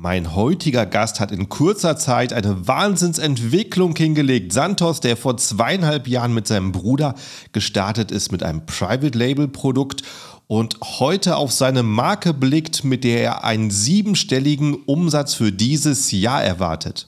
Mein heutiger Gast hat in kurzer Zeit eine Wahnsinnsentwicklung hingelegt. Santos, der vor zweieinhalb Jahren mit seinem Bruder gestartet ist mit einem Private Label Produkt und heute auf seine Marke blickt, mit der er einen siebenstelligen Umsatz für dieses Jahr erwartet.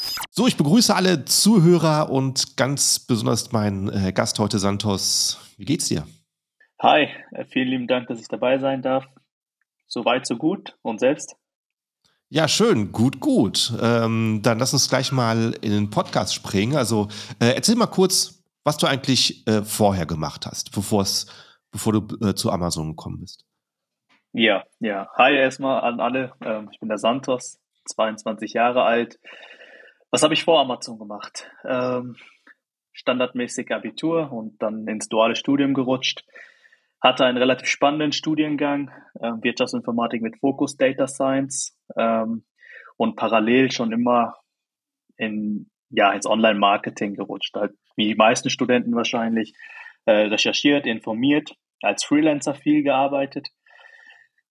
So, ich begrüße alle Zuhörer und ganz besonders meinen äh, Gast heute, Santos. Wie geht's dir? Hi, äh, vielen lieben Dank, dass ich dabei sein darf. So weit, so gut. Und selbst? Ja, schön, gut, gut. Ähm, dann lass uns gleich mal in den Podcast springen. Also äh, erzähl mal kurz, was du eigentlich äh, vorher gemacht hast, bevor du äh, zu Amazon gekommen bist. Ja, ja. Hi erstmal an alle. Ähm, ich bin der Santos, 22 Jahre alt, was habe ich vor Amazon gemacht? Ähm, standardmäßig Abitur und dann ins duale Studium gerutscht. Hatte einen relativ spannenden Studiengang, äh, Wirtschaftsinformatik mit Fokus Data Science ähm, und parallel schon immer in, ja, ins Online-Marketing gerutscht. Halt, wie die meisten Studenten wahrscheinlich, äh, recherchiert, informiert, als Freelancer viel gearbeitet.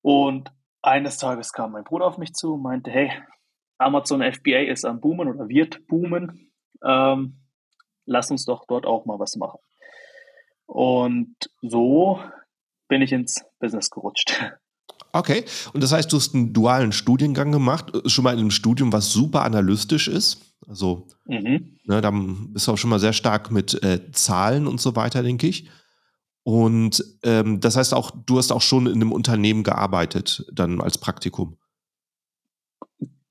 Und eines Tages kam mein Bruder auf mich zu und meinte, hey, Amazon FBA ist am Boomen oder wird boomen. Ähm, lass uns doch dort auch mal was machen. Und so bin ich ins Business gerutscht. Okay, und das heißt, du hast einen dualen Studiengang gemacht, schon mal in einem Studium, was super analytisch ist. Also, mhm. ne, da bist du auch schon mal sehr stark mit äh, Zahlen und so weiter, denke ich. Und ähm, das heißt auch, du hast auch schon in einem Unternehmen gearbeitet, dann als Praktikum.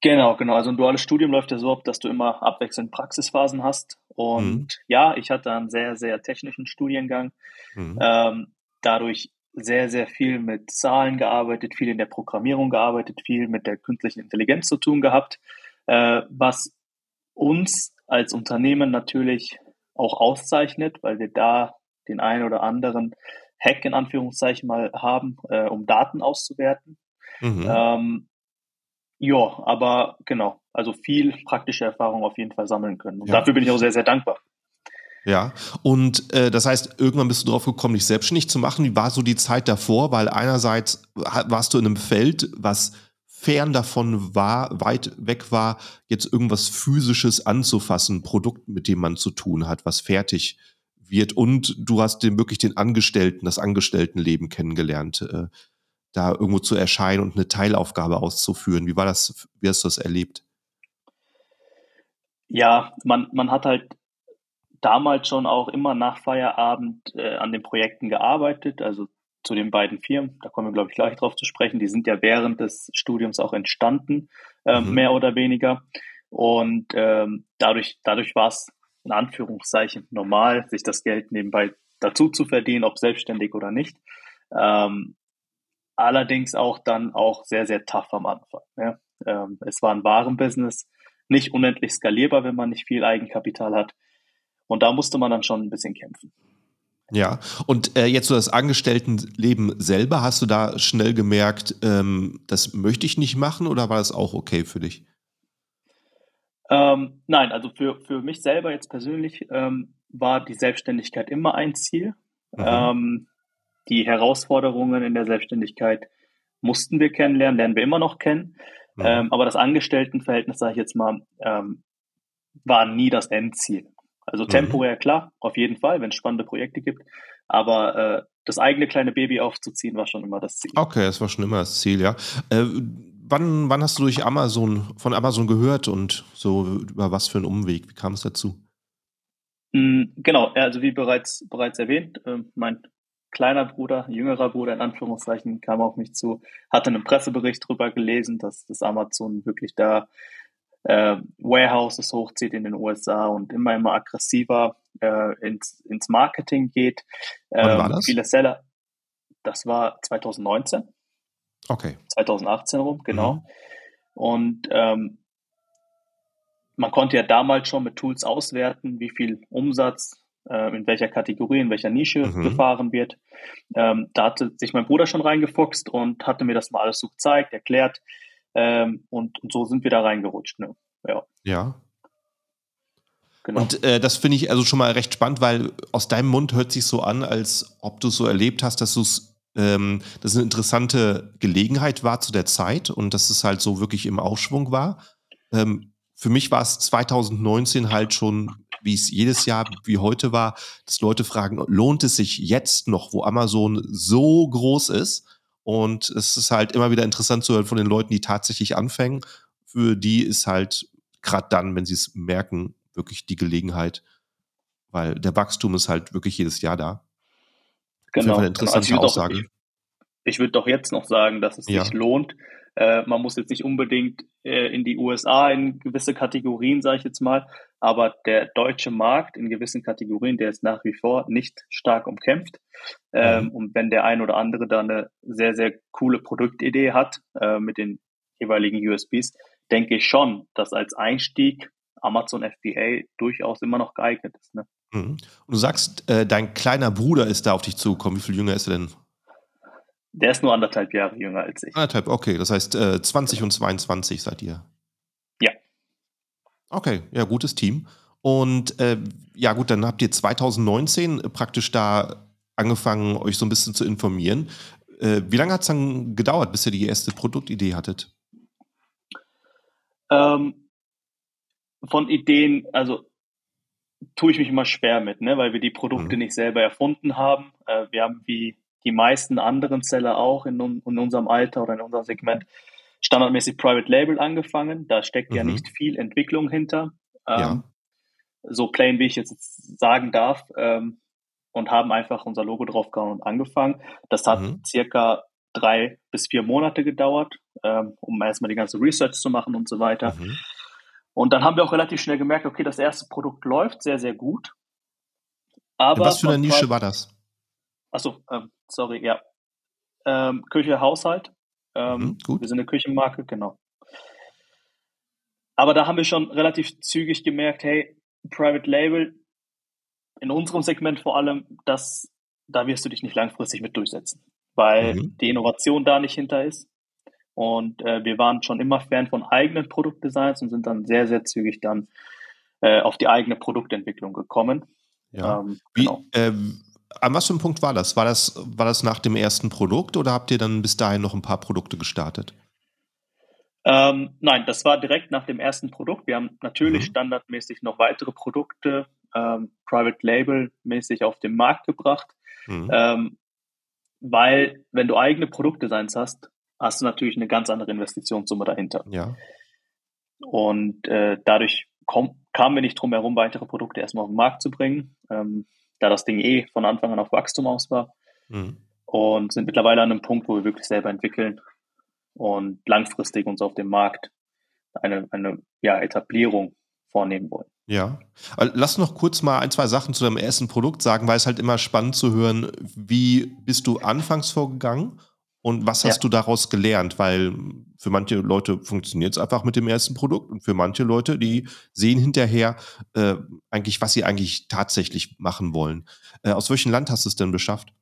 Genau, genau. Also ein duales Studium läuft ja so ab, dass du immer abwechselnd Praxisphasen hast. Und mhm. ja, ich hatte einen sehr, sehr technischen Studiengang. Mhm. Ähm, dadurch sehr, sehr viel mit Zahlen gearbeitet, viel in der Programmierung gearbeitet, viel mit der künstlichen Intelligenz zu tun gehabt, äh, was uns als Unternehmen natürlich auch auszeichnet, weil wir da den einen oder anderen Hack in Anführungszeichen mal haben, äh, um Daten auszuwerten. Mhm. Ähm, ja, aber genau, also viel praktische Erfahrung auf jeden Fall sammeln können. Und ja. dafür bin ich auch sehr, sehr dankbar. Ja, und äh, das heißt, irgendwann bist du drauf gekommen, dich selbstständig zu machen. Wie war so die Zeit davor? Weil einerseits warst du in einem Feld, was fern davon war, weit weg war, jetzt irgendwas Physisches anzufassen, Produkt, mit dem man zu tun hat, was fertig wird. Und du hast den, wirklich den Angestellten, das Angestelltenleben kennengelernt. Äh, da irgendwo zu erscheinen und eine Teilaufgabe auszuführen. Wie war das, wie hast du das erlebt? Ja, man, man hat halt damals schon auch immer nach Feierabend äh, an den Projekten gearbeitet, also zu den beiden Firmen, da kommen wir, glaube ich, gleich drauf zu sprechen, die sind ja während des Studiums auch entstanden, äh, mhm. mehr oder weniger. Und ähm, dadurch, dadurch war es in Anführungszeichen normal, sich das Geld nebenbei dazu zu verdienen, ob selbstständig oder nicht. Ähm, allerdings auch dann auch sehr, sehr tough am Anfang. Ja. Ähm, es war ein Warenbusiness, nicht unendlich skalierbar, wenn man nicht viel Eigenkapital hat. Und da musste man dann schon ein bisschen kämpfen. Ja, und äh, jetzt so das Angestelltenleben selber, hast du da schnell gemerkt, ähm, das möchte ich nicht machen oder war das auch okay für dich? Ähm, nein, also für, für mich selber jetzt persönlich ähm, war die Selbstständigkeit immer ein Ziel. Mhm. Ähm, die Herausforderungen in der Selbstständigkeit mussten wir kennenlernen, lernen wir immer noch kennen. Mhm. Ähm, aber das Angestelltenverhältnis, sage ich jetzt mal, ähm, war nie das Endziel. Also mhm. temporär klar, auf jeden Fall, wenn es spannende Projekte gibt. Aber äh, das eigene kleine Baby aufzuziehen, war schon immer das Ziel. Okay, das war schon immer das Ziel, ja. Äh, wann, wann hast du durch Amazon, von Amazon gehört und so über was für einen Umweg? Wie kam es dazu? Mm, genau, also wie bereits, bereits erwähnt, äh, mein kleiner Bruder, jüngerer Bruder in Anführungszeichen, kam auf mich zu, hatte einen Pressebericht darüber gelesen, dass das Amazon wirklich da äh, Warehouses hochzieht in den USA und immer, immer aggressiver äh, ins, ins Marketing geht. Wann war ähm, das? Viele Seller, das war 2019. Okay. 2018 rum, genau. Mhm. Und ähm, man konnte ja damals schon mit Tools auswerten, wie viel Umsatz äh, in welcher Kategorie, in welcher Nische mhm. gefahren wird. Ähm, da hatte sich mein Bruder schon reingefuchst und hatte mir das mal alles so gezeigt, erklärt. Ähm, und, und, so sind wir da reingerutscht. Ne? Ja. ja. Genau. Und äh, das finde ich also schon mal recht spannend, weil aus deinem Mund hört sich so an, als ob du es so erlebt hast, dass du es ähm, dass eine interessante Gelegenheit war zu der Zeit und dass es halt so wirklich im Aufschwung war. Ähm, für mich war es 2019 halt schon, wie es jedes Jahr wie heute war, dass Leute fragen, lohnt es sich jetzt noch, wo Amazon so groß ist? Und es ist halt immer wieder interessant zu hören von den Leuten, die tatsächlich anfangen. Für die ist halt gerade dann, wenn sie es merken, wirklich die Gelegenheit, weil der Wachstum ist halt wirklich jedes Jahr da. Genau. Eine interessante also Aussage. Auch, ich, ich würde doch jetzt noch sagen, dass es ja. sich lohnt. Äh, man muss jetzt nicht unbedingt äh, in die USA in gewisse Kategorien, sage ich jetzt mal, aber der deutsche Markt in gewissen Kategorien, der ist nach wie vor nicht stark umkämpft. Ähm, mhm. Und wenn der ein oder andere da eine sehr, sehr coole Produktidee hat äh, mit den jeweiligen USBs, denke ich schon, dass als Einstieg Amazon FBA durchaus immer noch geeignet ist. Ne? Mhm. Und du sagst, äh, dein kleiner Bruder ist da auf dich zugekommen. Wie viel jünger ist er denn? Der ist nur anderthalb Jahre jünger als ich. Anderthalb, okay. Das heißt, äh, 20 und 22 seid ihr. Ja. Okay, ja, gutes Team. Und äh, ja, gut, dann habt ihr 2019 praktisch da angefangen, euch so ein bisschen zu informieren. Äh, wie lange hat es dann gedauert, bis ihr die erste Produktidee hattet? Ähm, von Ideen, also tue ich mich immer schwer mit, ne, weil wir die Produkte mhm. nicht selber erfunden haben. Äh, wir haben wie die meisten anderen Seller auch in, in, unserem Alter oder in unserem Segment standardmäßig Private Label angefangen. Da steckt mhm. ja nicht viel Entwicklung hinter. Ähm, ja. So plain, wie ich jetzt sagen darf. Ähm, und haben einfach unser Logo draufgehauen und angefangen. Das hat mhm. circa drei bis vier Monate gedauert, ähm, um erstmal die ganze Research zu machen und so weiter. Mhm. Und dann haben wir auch relativ schnell gemerkt, okay, das erste Produkt läuft sehr, sehr gut. Aber was für eine Nische war das? Achso, ähm, sorry, ja. Ähm, Küche, Haushalt. Ähm, mhm, gut. Wir sind eine Küchenmarke, genau. Aber da haben wir schon relativ zügig gemerkt, hey, Private Label, in unserem Segment vor allem, das, da wirst du dich nicht langfristig mit durchsetzen, weil mhm. die Innovation da nicht hinter ist. Und äh, wir waren schon immer Fan von eigenen Produktdesigns und sind dann sehr, sehr zügig dann äh, auf die eigene Produktentwicklung gekommen. Ja. Ähm, Wie, genau. An was für einem Punkt war das? War, das? war das nach dem ersten Produkt oder habt ihr dann bis dahin noch ein paar Produkte gestartet? Ähm, nein, das war direkt nach dem ersten Produkt. Wir haben natürlich mhm. standardmäßig noch weitere Produkte, ähm, Private Label mäßig auf den Markt gebracht, mhm. ähm, weil wenn du eigene Produktdesigns hast, hast du natürlich eine ganz andere Investitionssumme dahinter. Ja. Und äh, dadurch komm, kamen wir nicht drum herum, weitere Produkte erstmal auf den Markt zu bringen. Ähm, da das Ding eh von Anfang an auf Wachstum aus war. Mhm. Und sind mittlerweile an einem Punkt, wo wir wirklich selber entwickeln und langfristig uns auf dem Markt eine, eine ja, Etablierung vornehmen wollen. Ja. Äh, lass noch kurz mal ein, zwei Sachen zu deinem ersten Produkt sagen, weil es halt immer spannend zu hören, wie bist du anfangs vorgegangen und was hast ja. du daraus gelernt? Weil für manche Leute funktioniert es einfach mit dem ersten Produkt und für manche Leute, die sehen hinterher äh, eigentlich, was sie eigentlich tatsächlich machen wollen. Äh, aus welchem Land hast du es denn beschafft?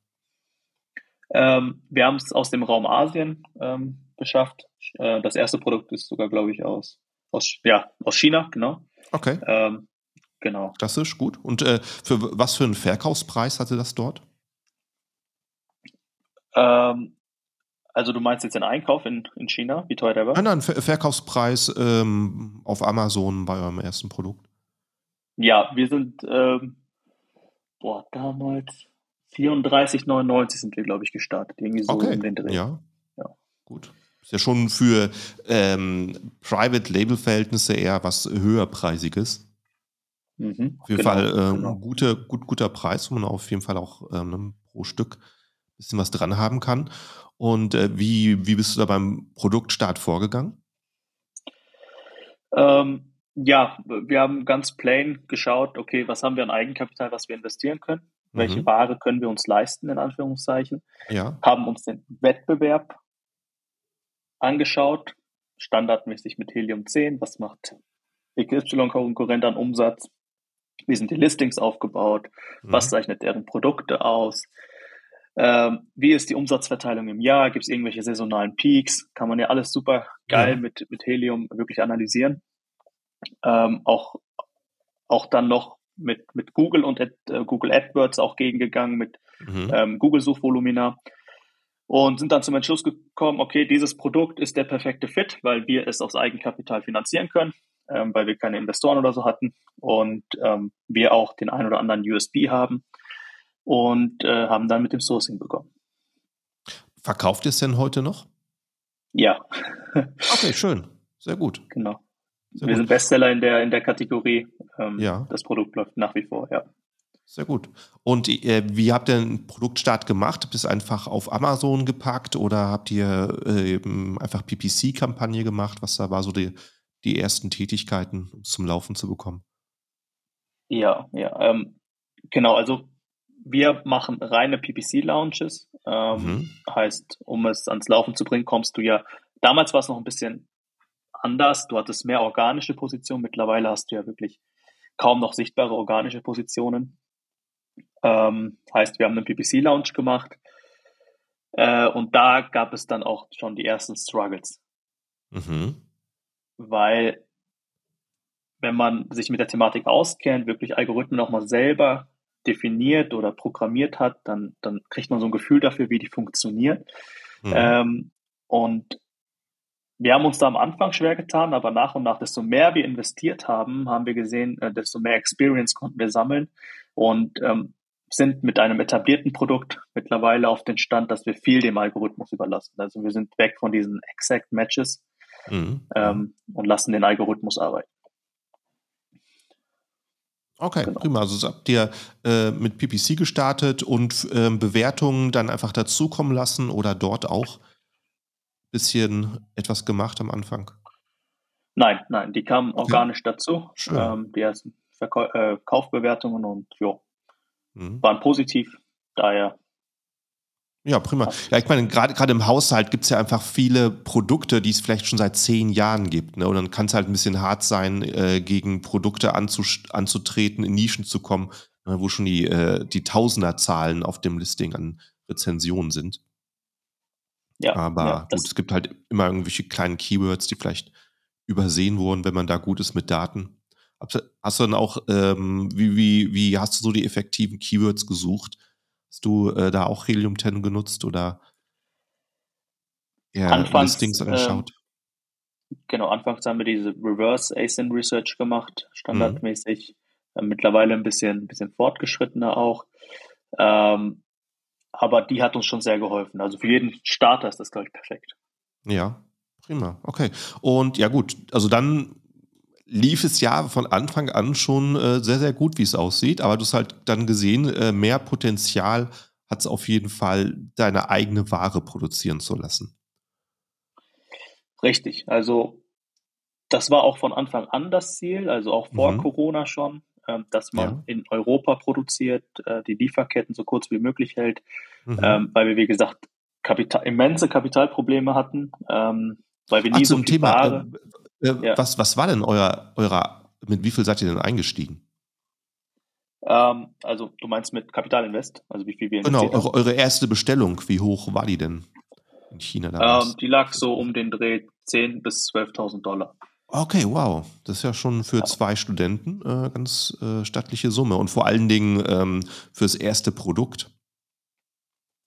Ähm, wir haben es aus dem Raum Asien ähm, beschafft. Äh, das erste Produkt ist sogar, glaube ich, aus, aus, ja, aus China, genau. Okay. Ähm, genau. Klassisch, gut. Und äh, für was für einen Verkaufspreis hatte das dort? Ähm, also du meinst jetzt den Einkauf in, in China, wie teuer der war? Nein, nein, Ver Verkaufspreis ähm, auf Amazon bei eurem ersten Produkt. Ja, wir sind, ähm, boah, damals 34,99 sind wir, glaube ich, gestartet. Irgendwie so okay. um den Dreh. Ja. ja. Gut. Ist ja schon für ähm, Private-Label-Verhältnisse eher was höherpreisiges. Mhm, auf jeden genau, Fall äh, genau. guter, gut, guter Preis, wo man auf jeden Fall auch ähm, pro Stück bisschen was dran haben kann. Und äh, wie, wie bist du da beim Produktstart vorgegangen? Ähm, ja, wir haben ganz plain geschaut, okay, was haben wir an Eigenkapital, was wir investieren können? Mhm. Welche Ware können wir uns leisten, in Anführungszeichen? Ja. Haben uns den Wettbewerb angeschaut, standardmäßig mit Helium 10, was macht XY-Konkurrent an Umsatz? Wie sind die Listings aufgebaut? Mhm. Was zeichnet deren Produkte aus? Ähm, wie ist die Umsatzverteilung im Jahr? Gibt es irgendwelche saisonalen Peaks? Kann man ja alles super geil ja. mit, mit Helium wirklich analysieren. Ähm, auch, auch dann noch mit, mit Google und äh, Google AdWords auch gegengegangen, mit mhm. ähm, Google-Suchvolumina und sind dann zum Entschluss gekommen, okay, dieses Produkt ist der perfekte Fit, weil wir es aus Eigenkapital finanzieren können, ähm, weil wir keine Investoren oder so hatten und ähm, wir auch den ein oder anderen USB haben und äh, haben dann mit dem Sourcing begonnen. Verkauft ihr es denn heute noch? Ja. okay, schön. Sehr gut. Genau. Sehr wir gut. sind Bestseller in der, in der Kategorie. Ähm, ja. Das Produkt läuft nach wie vor, ja. Sehr gut. Und äh, wie habt ihr den Produktstart gemacht? Habt ihr es einfach auf Amazon gepackt oder habt ihr äh, einfach PPC-Kampagne gemacht? Was da war so die, die ersten Tätigkeiten, um es zum Laufen zu bekommen? Ja, ja. Ähm, genau, also wir machen reine PPC-Launches. Ähm, mhm. Heißt, um es ans Laufen zu bringen, kommst du ja, damals war es noch ein bisschen anders. Du hattest mehr organische Positionen. Mittlerweile hast du ja wirklich kaum noch sichtbare organische Positionen. Ähm, heißt, wir haben einen PPC-Launch gemacht äh, und da gab es dann auch schon die ersten Struggles. Mhm. Weil, wenn man sich mit der Thematik auskennt, wirklich Algorithmen nochmal selber definiert oder programmiert hat, dann, dann kriegt man so ein Gefühl dafür, wie die funktionieren. Mhm. Ähm, und wir haben uns da am Anfang schwer getan, aber nach und nach, desto mehr wir investiert haben, haben wir gesehen, äh, desto mehr Experience konnten wir sammeln. Und ähm, sind mit einem etablierten Produkt mittlerweile auf den Stand, dass wir viel dem Algorithmus überlassen. Also wir sind weg von diesen Exact Matches mhm. ähm, und lassen den Algorithmus arbeiten. Okay, genau. prima. Also habt ihr äh, mit PPC gestartet und äh, Bewertungen dann einfach dazukommen lassen oder dort auch ein bisschen etwas gemacht am Anfang? Nein, nein, die kamen okay. organisch dazu. Ähm, die ersten Verkäu äh, Kaufbewertungen und ja, mhm. waren positiv. Daher ja, prima. Ja, ich meine, gerade im Haushalt gibt es ja einfach viele Produkte, die es vielleicht schon seit zehn Jahren gibt. Ne? Und dann kann es halt ein bisschen hart sein, äh, gegen Produkte anzutreten, in Nischen zu kommen, äh, wo schon die, äh, die Tausenderzahlen auf dem Listing an Rezensionen sind. Ja, Aber ja, gut, es gibt halt immer irgendwelche kleinen Keywords, die vielleicht übersehen wurden, wenn man da gut ist mit Daten. Hast du dann auch, ähm, wie, wie, wie hast du so die effektiven Keywords gesucht? Hast du äh, da auch Helium 10 genutzt oder eher anfangs, Listings angeschaut? Äh, genau, anfangs haben wir diese Reverse ASIN Research gemacht, standardmäßig. Mhm. mittlerweile ein bisschen, bisschen fortgeschrittener auch. Ähm, aber die hat uns schon sehr geholfen. Also für jeden Starter ist das, glaube ich, perfekt. Ja, prima. Okay. Und ja, gut, also dann lief es ja von Anfang an schon äh, sehr, sehr gut, wie es aussieht. Aber du hast halt dann gesehen, äh, mehr Potenzial hat es auf jeden Fall, deine eigene Ware produzieren zu lassen. Richtig. Also das war auch von Anfang an das Ziel, also auch vor mhm. Corona schon, äh, dass man ja. in Europa produziert, äh, die Lieferketten so kurz wie möglich hält, mhm. ähm, weil wir, wie gesagt, Kapital, immense Kapitalprobleme hatten, ähm, weil wir nie Ach, so viel Thema, Ware... Äh, ja. was, was war denn euer, eurer, mit wie viel seid ihr denn eingestiegen? Ähm, also du meinst mit Kapitalinvest, also wie viel wir Genau, eure, eure, erste Bestellung, wie hoch war die denn in China damals? Ähm, die lag so um den Dreh 10.000 bis 12.000 Dollar. Okay, wow. Das ist ja schon für ja. zwei Studenten äh, ganz äh, stattliche Summe und vor allen Dingen ähm, fürs erste Produkt.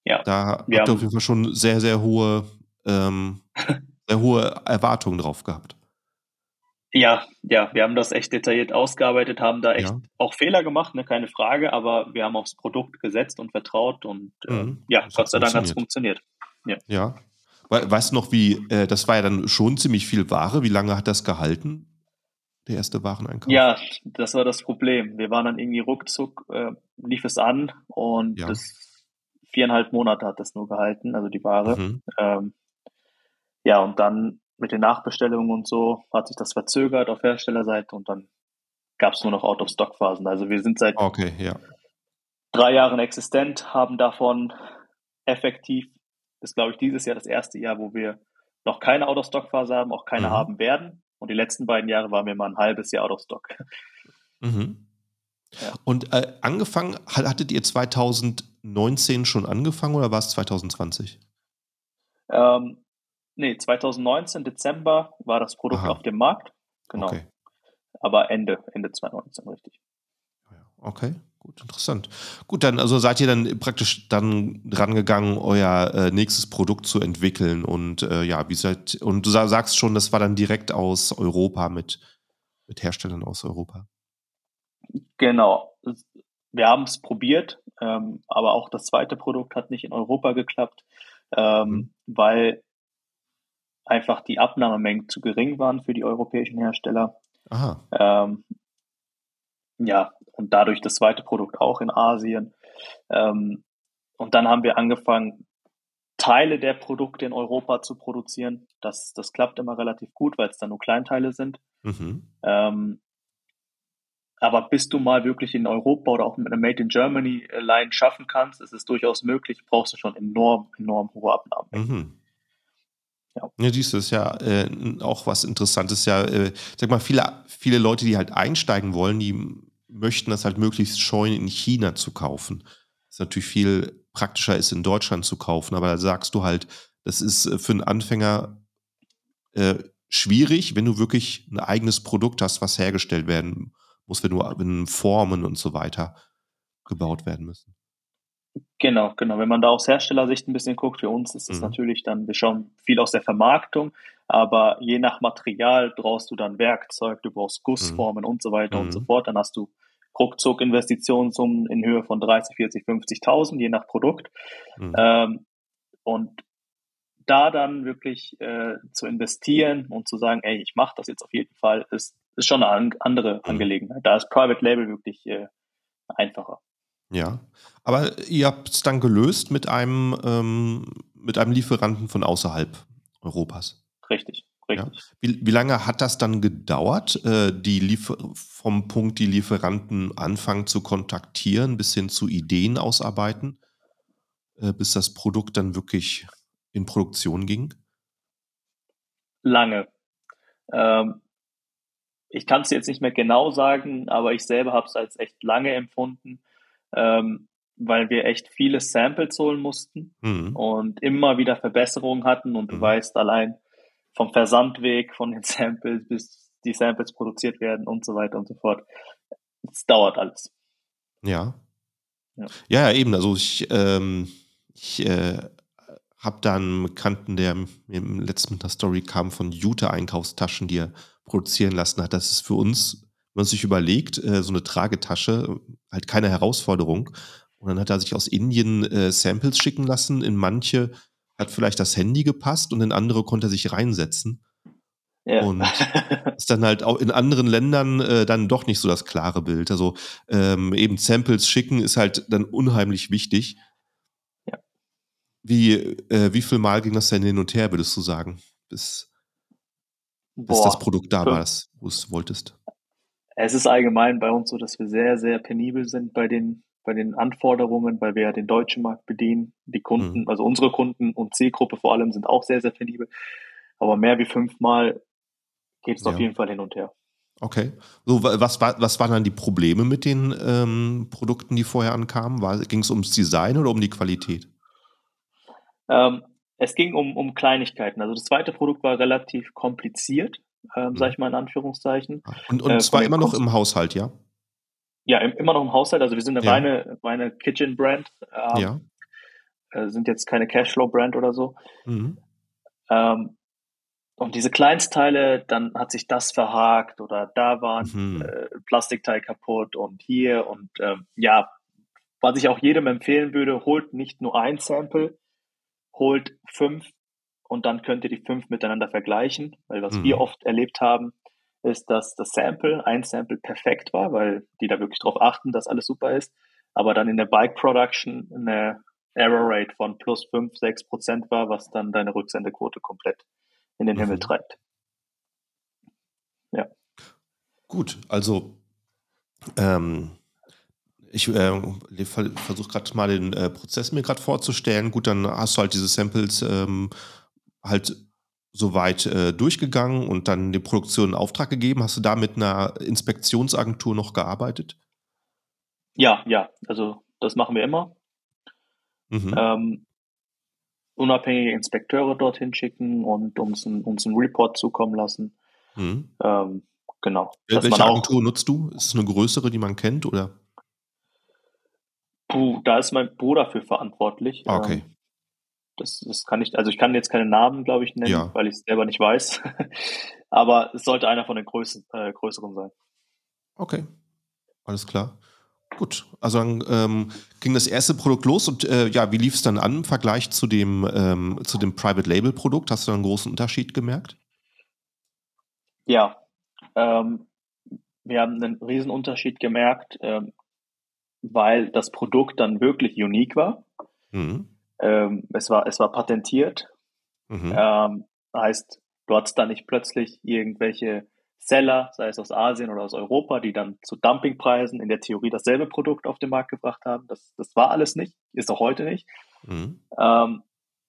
Ja. Da habt ihr auf jeden Fall schon sehr, sehr hohe, ähm, sehr hohe Erwartungen drauf gehabt. Ja, ja, wir haben das echt detailliert ausgearbeitet, haben da echt ja. auch Fehler gemacht, ne, keine Frage, aber wir haben aufs Produkt gesetzt und vertraut und äh, mhm, ja, Gott sei Dank hat es funktioniert. Ja. ja. Weißt du noch, wie, äh, das war ja dann schon ziemlich viel Ware, wie lange hat das gehalten, der erste Wareneinkauf? Ja, das war das Problem. Wir waren dann irgendwie ruckzuck, äh, lief es an und ja. das viereinhalb Monate hat das nur gehalten, also die Ware. Mhm. Ähm, ja, und dann mit den Nachbestellungen und so hat sich das verzögert auf Herstellerseite und dann gab es nur noch Out-of-Stock-Phasen. Also wir sind seit okay, ja. drei Jahren existent, haben davon effektiv, das glaube ich dieses Jahr das erste Jahr, wo wir noch keine Out-of-Stock-Phase haben, auch keine mhm. haben werden. Und die letzten beiden Jahre waren wir mal ein halbes Jahr Out-of-Stock. Mhm. Ja. Und äh, angefangen, hattet ihr 2019 schon angefangen oder war es 2020? Ähm, nee, 2019, Dezember war das Produkt Aha. auf dem Markt. Genau. Okay. Aber Ende, Ende 2019, richtig. Okay, gut, interessant. Gut, dann also seid ihr dann praktisch dann dran gegangen, euer äh, nächstes Produkt zu entwickeln und äh, ja, wie seid und du sagst schon, das war dann direkt aus Europa mit mit Herstellern aus Europa. Genau. Wir haben es probiert, ähm, aber auch das zweite Produkt hat nicht in Europa geklappt, ähm, mhm. weil einfach die Abnahmemengen zu gering waren für die europäischen Hersteller. Aha. Ähm, ja, und dadurch das zweite Produkt auch in Asien. Ähm, und dann haben wir angefangen, Teile der Produkte in Europa zu produzieren. Das, das klappt immer relativ gut, weil es dann nur Kleinteile sind. Mhm. Ähm, aber bis du mal wirklich in Europa oder auch mit einer Made in Germany äh, Line schaffen kannst, ist es durchaus möglich, brauchst du schon enorm, enorm hohe Abnahmen. Mhm. Ja. ja, siehst du, ist ja äh, auch was Interessantes. Ja, äh, sag mal, viele, viele Leute, die halt einsteigen wollen, die möchten das halt möglichst scheuen, in China zu kaufen. Das natürlich viel praktischer ist, in Deutschland zu kaufen. Aber da sagst du halt, das ist äh, für einen Anfänger äh, schwierig, wenn du wirklich ein eigenes Produkt hast, was hergestellt werden muss, wenn, du, wenn Formen und so weiter gebaut werden müssen. Genau, genau. Wenn man da aus Herstellersicht ein bisschen guckt, für uns ist es mhm. natürlich dann, wir schauen viel aus der Vermarktung, aber je nach Material brauchst du dann Werkzeug, du brauchst Gussformen mhm. und so weiter mhm. und so fort. Dann hast du ruckzuck Investitionssummen in Höhe von 30, 40, 50.000, je nach Produkt. Mhm. Ähm, und da dann wirklich äh, zu investieren und zu sagen, ey, ich mache das jetzt auf jeden Fall, ist ist schon eine andere mhm. Angelegenheit. Da ist Private Label wirklich äh, einfacher. Ja, aber ihr habt es dann gelöst mit einem, ähm, mit einem Lieferanten von außerhalb Europas. Richtig, richtig. Ja. Wie, wie, lange hat das dann gedauert, äh, die Liefer vom Punkt, die Lieferanten anfangen zu kontaktieren, bis hin zu Ideen ausarbeiten, äh, bis das Produkt dann wirklich in Produktion ging? Lange. Ähm, ich kann es jetzt nicht mehr genau sagen, aber ich selber habe es als echt lange empfunden, ähm, weil wir echt viele Samples holen mussten mhm. und immer wieder Verbesserungen hatten. Und du mhm. weißt, allein vom Versandweg von den Samples bis die Samples produziert werden und so weiter und so fort. Es dauert alles. Ja. Ja, ja eben. Also ich, ähm, ich äh, habe da einen Bekannten, der im letzten Story kam von Jute-Einkaufstaschen, die er produzieren lassen hat. Das ist für uns, wenn man sich überlegt, äh, so eine Tragetasche halt keine Herausforderung. Und dann hat er sich aus Indien äh, Samples schicken lassen. In manche hat vielleicht das Handy gepasst und in andere konnte er sich reinsetzen. Ja. Und ist dann halt auch in anderen Ländern äh, dann doch nicht so das klare Bild. Also ähm, eben Samples schicken ist halt dann unheimlich wichtig. Ja. Wie, äh, wie viel Mal ging das denn hin und her, würdest du sagen? Bis, bis das Produkt da war, wo es wolltest? Es ist allgemein bei uns so, dass wir sehr, sehr penibel sind bei den, bei den Anforderungen, weil wir ja den deutschen Markt bedienen. Die Kunden, mhm. also unsere Kunden und Zielgruppe vor allem sind auch sehr, sehr penibel. Aber mehr wie fünfmal geht es ja. auf jeden Fall hin und her. Okay. So, was, war, was waren dann die Probleme mit den ähm, Produkten, die vorher ankamen? Ging es ums Design oder um die Qualität? Ähm, es ging um, um Kleinigkeiten. Also das zweite Produkt war relativ kompliziert, ähm, sage ich mal in Anführungszeichen. Und, und äh, zwar immer noch im Haushalt, ja? Ja, im, immer noch im Haushalt. Also wir sind eine ja. reine, reine Kitchen-Brand. Ähm, ja. Äh, sind jetzt keine Cashflow-Brand oder so. Mhm. Ähm, und diese Kleinstteile, dann hat sich das verhakt oder da war ein mhm. äh, Plastikteil kaputt und hier und ähm, ja, was ich auch jedem empfehlen würde, holt nicht nur ein Sample, holt fünf und dann könnt ihr die fünf miteinander vergleichen, weil was mhm. wir oft erlebt haben, ist, dass das Sample, ein Sample perfekt war, weil die da wirklich darauf achten, dass alles super ist, aber dann in der Bike Production eine Error Rate von plus fünf, sechs Prozent war, was dann deine Rücksendequote komplett in den mhm. Himmel treibt. Ja. Gut, also ähm, ich äh, versuche gerade mal den äh, Prozess mir gerade vorzustellen. Gut, dann hast du halt diese Samples ähm, halt soweit äh, durchgegangen und dann die Produktion in Auftrag gegeben. Hast du da mit einer Inspektionsagentur noch gearbeitet? Ja, ja, also das machen wir immer. Mhm. Ähm, unabhängige Inspekteure dorthin schicken und uns, ein, uns einen Report zukommen lassen. Mhm. Ähm, genau. Welche Agentur nutzt du? Ist es eine größere, die man kennt, oder? Puh, da ist mein Bruder für verantwortlich. Ah, okay. Ähm, das, das kann ich, also ich kann jetzt keine Namen, glaube ich, nennen, ja. weil ich es selber nicht weiß. Aber es sollte einer von den größeren, äh, größeren sein. Okay, alles klar. Gut, also dann ähm, ging das erste Produkt los und äh, ja, wie lief es dann an im Vergleich zu dem, ähm, zu dem Private Label Produkt? Hast du da einen großen Unterschied gemerkt? Ja, ähm, wir haben einen riesen Unterschied gemerkt, ähm, weil das Produkt dann wirklich unique war. Mhm. Ähm, es war. Es war patentiert. Mhm. Ähm, heißt, du hattest da nicht plötzlich irgendwelche Seller, sei es aus Asien oder aus Europa, die dann zu Dumpingpreisen in der Theorie dasselbe Produkt auf den Markt gebracht haben. Das, das war alles nicht, ist auch heute nicht. Mhm. Ähm,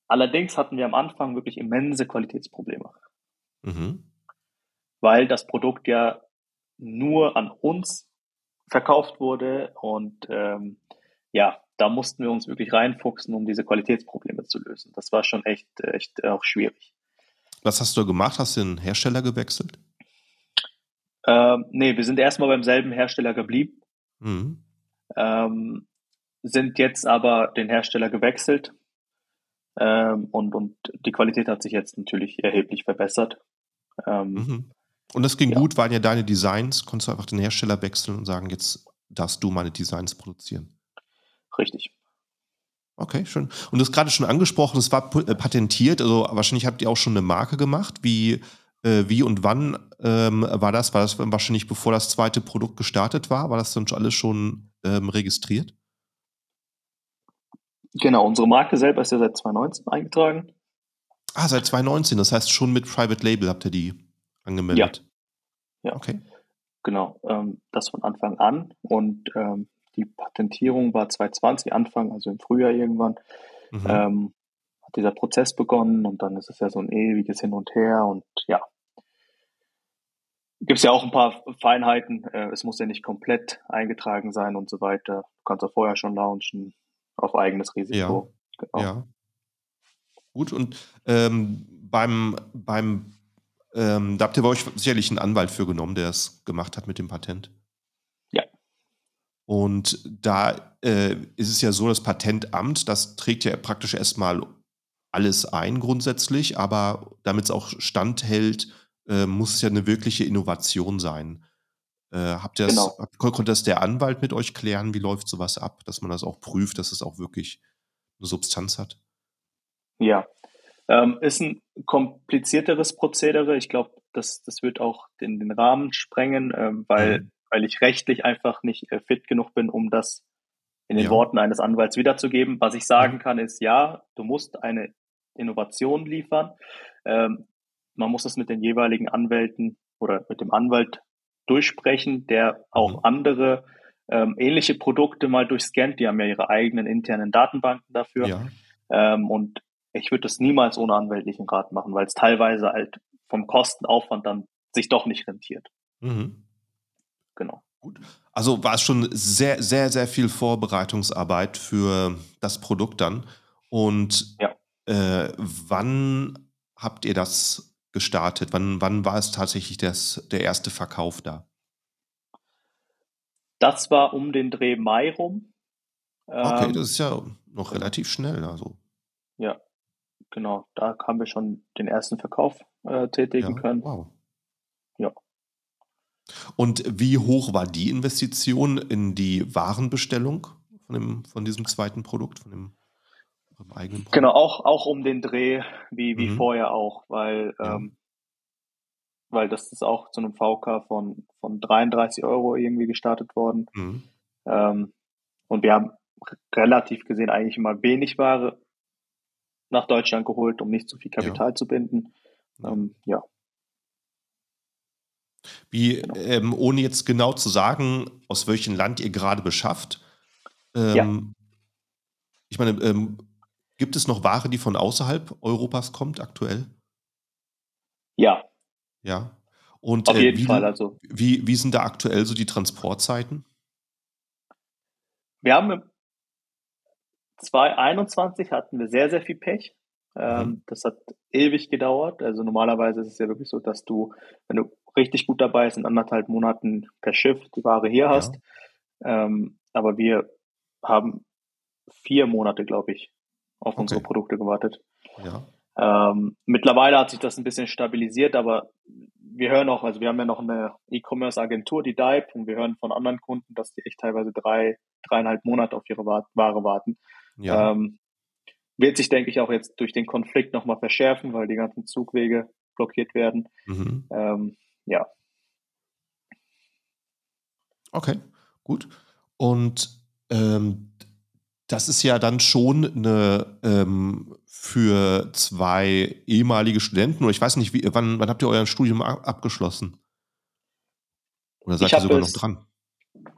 allerdings hatten wir am Anfang wirklich immense Qualitätsprobleme. Mhm. Weil das Produkt ja nur an uns verkauft wurde und ähm, ja, da mussten wir uns wirklich reinfuchsen, um diese Qualitätsprobleme zu lösen. Das war schon echt, echt auch schwierig. Was hast du gemacht? Hast du den Hersteller gewechselt? Ähm, nee, wir sind erstmal beim selben Hersteller geblieben. Mhm. Ähm, sind jetzt aber den Hersteller gewechselt. Ähm, und, und die Qualität hat sich jetzt natürlich erheblich verbessert. Ähm, mhm. Und das ging ja. gut, waren ja deine Designs, konntest du einfach den Hersteller wechseln und sagen, jetzt darfst du meine Designs produzieren. Richtig. Okay, schön. Und du hast gerade schon angesprochen, es war äh, patentiert, also wahrscheinlich habt ihr auch schon eine Marke gemacht. Wie, äh, wie und wann ähm, war das? War das wahrscheinlich bevor das zweite Produkt gestartet war? War das dann alles schon ähm, registriert? Genau, unsere Marke selber ist ja seit 2019 eingetragen. Ah, seit 2019, das heißt schon mit Private Label habt ihr die angemeldet? Ja. ja. Okay. Genau, ähm, das von Anfang an und ähm, die Patentierung war 2020 Anfang, also im Frühjahr irgendwann, mhm. ähm, hat dieser Prozess begonnen und dann ist es ja so ein ewiges Hin und Her und ja, gibt es ja auch ein paar Feinheiten. Äh, es muss ja nicht komplett eingetragen sein und so weiter. Du kannst auch vorher schon launchen auf eigenes Risiko. Ja. Genau. ja. Gut, und ähm, beim, beim ähm, da habt ihr bei euch sicherlich einen Anwalt für genommen, der es gemacht hat mit dem Patent. Und da äh, ist es ja so, das Patentamt, das trägt ja praktisch erstmal alles ein grundsätzlich, aber damit es auch standhält, äh, muss es ja eine wirkliche Innovation sein. Äh, habt ihr genau. das, konnte das der Anwalt mit euch klären? Wie läuft sowas ab, dass man das auch prüft, dass es auch wirklich eine Substanz hat? Ja, ähm, ist ein komplizierteres Prozedere. Ich glaube, das, das wird auch den, den Rahmen sprengen, ähm, weil mhm weil ich rechtlich einfach nicht äh, fit genug bin, um das in den ja. Worten eines Anwalts wiederzugeben. Was ich sagen kann, ist ja, du musst eine Innovation liefern. Ähm, man muss es mit den jeweiligen Anwälten oder mit dem Anwalt durchsprechen, der auch mhm. andere ähm, ähnliche Produkte mal durchscannt. Die haben ja ihre eigenen internen Datenbanken dafür. Ja. Ähm, und ich würde das niemals ohne anwältlichen Rat machen, weil es teilweise halt vom Kostenaufwand dann sich doch nicht rentiert. Mhm. Genau. Gut. Also war es schon sehr, sehr, sehr viel Vorbereitungsarbeit für das Produkt dann. Und ja. äh, wann habt ihr das gestartet? Wann, wann war es tatsächlich das, der erste Verkauf da? Das war um den Dreh Mai rum. Okay, ähm, das ist ja noch relativ schnell. Also. Ja, genau. Da haben wir schon den ersten Verkauf äh, tätigen ja, können. Wow. Ja. Und wie hoch war die Investition in die Warenbestellung von, dem, von diesem zweiten Produkt, von dem eigenen Produkt? Genau, auch, auch um den Dreh, wie, wie mhm. vorher auch, weil, ja. ähm, weil das ist auch zu einem VK von, von 33 Euro irgendwie gestartet worden. Mhm. Ähm, und wir haben relativ gesehen eigentlich immer wenig Ware nach Deutschland geholt, um nicht zu viel Kapital ja. zu binden. Ähm, ja. Wie, ähm, ohne jetzt genau zu sagen, aus welchem Land ihr gerade beschafft. Ähm, ja. Ich meine, ähm, gibt es noch Ware, die von außerhalb Europas kommt aktuell? Ja. Ja. Und auf äh, jeden wie, Fall. Also. Wie, wie sind da aktuell so die Transportzeiten? Wir haben 2021 hatten wir sehr, sehr viel Pech. Ähm, mhm. Das hat ewig gedauert. Also normalerweise ist es ja wirklich so, dass du, wenn du richtig gut dabei bist, in anderthalb Monaten per Schiff die Ware hier hast. Ja. Ähm, aber wir haben vier Monate, glaube ich, auf okay. unsere Produkte gewartet. Ja. Ähm, mittlerweile hat sich das ein bisschen stabilisiert, aber wir hören auch, also wir haben ja noch eine E-Commerce-Agentur, die Dive, und wir hören von anderen Kunden, dass die echt teilweise drei, dreieinhalb Monate auf ihre Ware warten. Ja. Ähm, wird sich, denke ich, auch jetzt durch den Konflikt nochmal verschärfen, weil die ganzen Zugwege blockiert werden. Mhm. Ähm, ja. Okay, gut. Und ähm, das ist ja dann schon eine ähm, für zwei ehemalige Studenten, oder ich weiß nicht, wie, wann, wann habt ihr euer Studium abgeschlossen? Oder seid ihr sogar noch dran?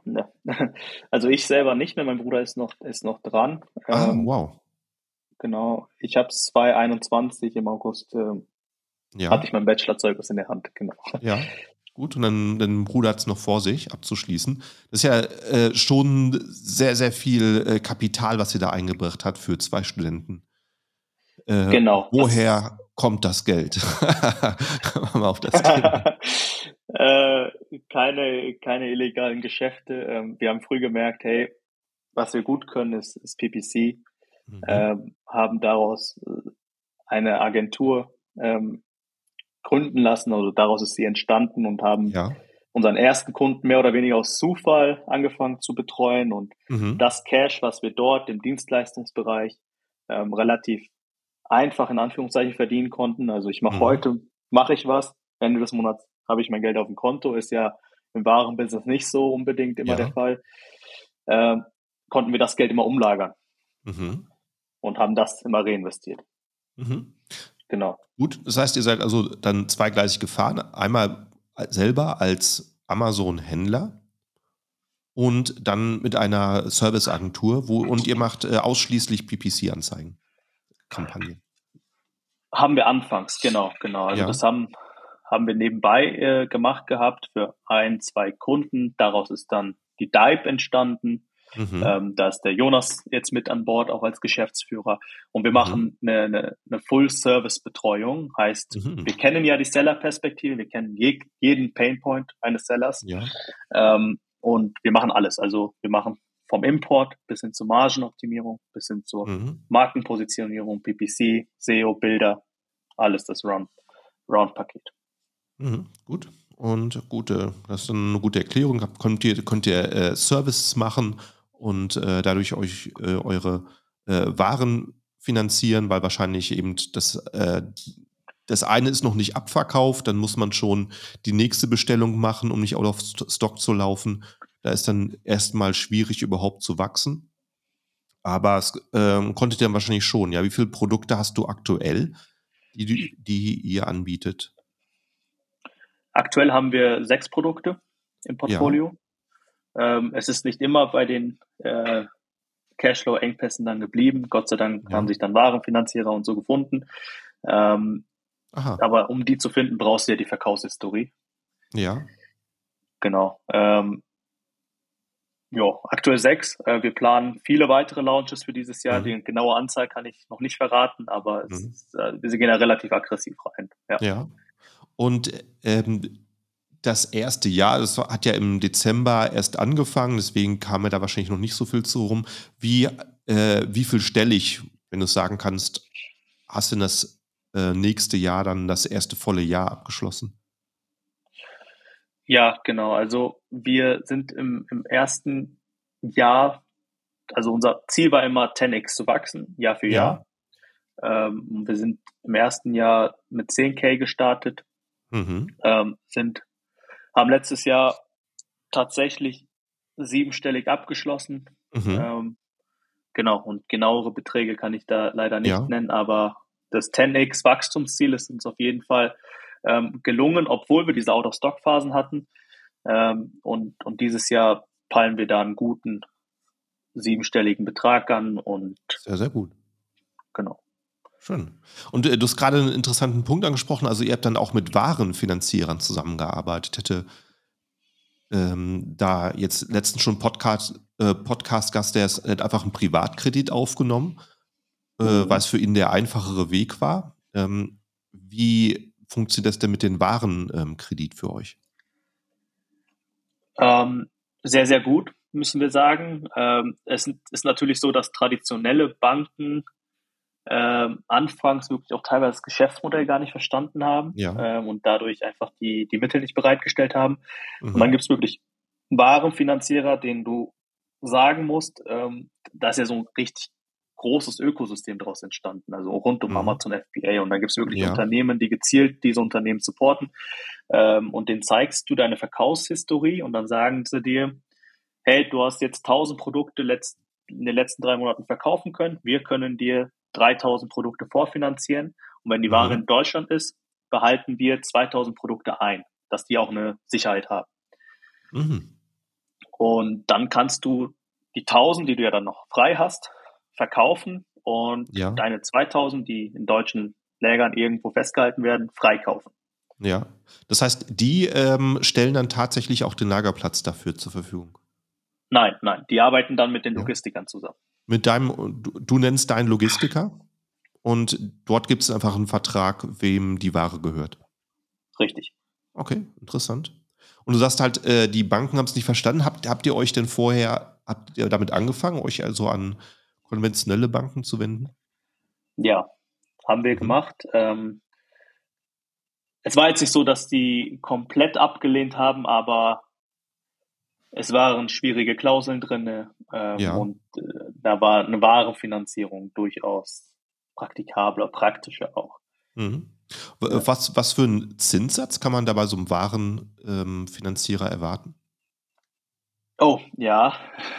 Ne. Also ich selber nicht mehr, mein Bruder ist noch, ist noch dran. Ah, ähm, wow. Genau. Ich habe 2021 im August äh, ja. hatte ich mein Bachelorzeugnis in der Hand, genau. Ja. Gut, und dann dein Bruder hat es noch vor sich, abzuschließen. Das ist ja äh, schon sehr, sehr viel äh, Kapital, was sie da eingebracht hat für zwei Studenten. Äh, genau. Woher kommt das Geld? mal auf das Thema. Äh, keine, keine illegalen Geschäfte. Ähm, wir haben früh gemerkt, hey, was wir gut können, ist, ist PPC. Mhm. Ähm, haben daraus äh, eine Agentur ähm, gründen lassen. Also daraus ist sie entstanden und haben ja. unseren ersten Kunden mehr oder weniger aus Zufall angefangen zu betreuen und mhm. das Cash, was wir dort im Dienstleistungsbereich ähm, relativ einfach in Anführungszeichen verdienen konnten. Also ich mache mhm. heute, mache ich was, Ende des Monats habe ich mein Geld auf dem Konto, ist ja im wahren Business nicht so unbedingt immer ja. der Fall. Ähm, konnten wir das Geld immer umlagern mhm. Und haben das immer reinvestiert. Mhm. Genau. Gut, das heißt, ihr seid also dann zweigleisig gefahren. Einmal selber als Amazon-Händler und dann mit einer Serviceagentur, wo und ihr macht äh, ausschließlich PPC-Anzeigen, Kampagnen. Haben wir anfangs, genau, genau. Also ja. das haben, haben wir nebenbei äh, gemacht gehabt für ein, zwei Kunden. Daraus ist dann die Dive entstanden. Mhm. Ähm, da ist der Jonas jetzt mit an Bord, auch als Geschäftsführer. Und wir machen mhm. eine, eine, eine Full-Service-Betreuung. Heißt, mhm. wir kennen ja die Seller-Perspektive, wir kennen je, jeden Painpoint eines Sellers. Ja. Ähm, und wir machen alles. Also wir machen vom Import bis hin zur Margenoptimierung, bis hin zur mhm. Markenpositionierung, PPC, SEO, Bilder, alles das Round-Paket. Mhm. Gut. Und gute, das ist eine gute Erklärung. Könnt ihr, könnt ihr äh, Services machen und äh, dadurch euch äh, eure äh, Waren finanzieren, weil wahrscheinlich eben das, äh, das eine ist noch nicht abverkauft, dann muss man schon die nächste Bestellung machen, um nicht out of stock zu laufen. Da ist dann erstmal schwierig überhaupt zu wachsen. Aber es ähm, konntet ihr wahrscheinlich schon. Ja, wie viele Produkte hast du aktuell, die, die ihr anbietet? Aktuell haben wir sechs Produkte im Portfolio. Ja. Ähm, es ist nicht immer bei den äh, Cashflow-Engpässen dann geblieben. Gott sei Dank ja. haben sich dann Warenfinanzierer und so gefunden. Ähm, aber um die zu finden, brauchst du ja die Verkaufshistorie. Ja. Genau. Ähm, ja, aktuell sechs. Äh, wir planen viele weitere Launches für dieses Jahr. Mhm. Die genaue Anzahl kann ich noch nicht verraten, aber mhm. ist, äh, wir gehen da relativ aggressiv rein. Ja. ja. Und ähm, das erste Jahr, das hat ja im Dezember erst angefangen, deswegen kam mir da wahrscheinlich noch nicht so viel zu rum. Wie, äh, wie viel stellig, wenn du es sagen kannst, hast du das äh, nächste Jahr dann das erste volle Jahr abgeschlossen? Ja, genau. Also wir sind im, im ersten Jahr, also unser Ziel war immer 10x zu wachsen, Jahr für ja. Jahr. Ähm, wir sind im ersten Jahr mit 10k gestartet, mhm. ähm, sind haben letztes Jahr tatsächlich siebenstellig abgeschlossen. Mhm. Ähm, genau, und genauere Beträge kann ich da leider nicht ja. nennen, aber das 10x Wachstumsziel ist uns auf jeden Fall ähm, gelungen, obwohl wir diese Out-of-Stock-Phasen hatten. Ähm, und, und dieses Jahr peilen wir da einen guten siebenstelligen Betrag an und sehr, sehr gut. Genau. Schön. Und äh, du hast gerade einen interessanten Punkt angesprochen. Also ihr habt dann auch mit Warenfinanzierern zusammengearbeitet. Hätte ähm, da jetzt letztens schon Podcast, äh, Podcast-Gast, der hat einfach einen Privatkredit aufgenommen, äh, mhm. weil es für ihn der einfachere Weg war. Ähm, wie funktioniert das denn mit den Warenkredit ähm, für euch? Ähm, sehr, sehr gut, müssen wir sagen. Ähm, es ist natürlich so, dass traditionelle Banken ähm, anfangs wirklich auch teilweise das Geschäftsmodell gar nicht verstanden haben ja. ähm, und dadurch einfach die, die Mittel nicht bereitgestellt haben. Mhm. Und dann gibt es wirklich Warenfinanzierer, denen du sagen musst, ähm, da ist ja so ein richtig großes Ökosystem daraus entstanden, also rund um mhm. Amazon FBA. Und dann gibt es wirklich ja. Unternehmen, die gezielt diese Unternehmen supporten. Ähm, und denen zeigst du deine Verkaufshistorie und dann sagen sie dir, hey, du hast jetzt 1000 Produkte letzt, in den letzten drei Monaten verkaufen können. Wir können dir 3000 Produkte vorfinanzieren. Und wenn die Ware mhm. in Deutschland ist, behalten wir 2000 Produkte ein, dass die auch eine Sicherheit haben. Mhm. Und dann kannst du die 1000, die du ja dann noch frei hast, verkaufen und ja. deine 2000, die in deutschen Lägern irgendwo festgehalten werden, freikaufen. Ja, das heißt, die ähm, stellen dann tatsächlich auch den Lagerplatz dafür zur Verfügung. Nein, nein, die arbeiten dann mit den Logistikern zusammen mit deinem, du, du nennst deinen Logistiker und dort gibt es einfach einen Vertrag, wem die Ware gehört. Richtig. Okay, interessant. Und du sagst halt, äh, die Banken haben es nicht verstanden. Habt, habt ihr euch denn vorher, habt ihr damit angefangen, euch also an konventionelle Banken zu wenden? Ja, haben wir mhm. gemacht. Ähm, es war jetzt nicht so, dass die komplett abgelehnt haben, aber es waren schwierige Klauseln drin ähm, ja. und äh, da war eine wahre Finanzierung durchaus praktikabler, praktischer auch. Mhm. Was, was für einen Zinssatz kann man da bei so einem wahren ähm, Finanzierer erwarten? Oh, ja.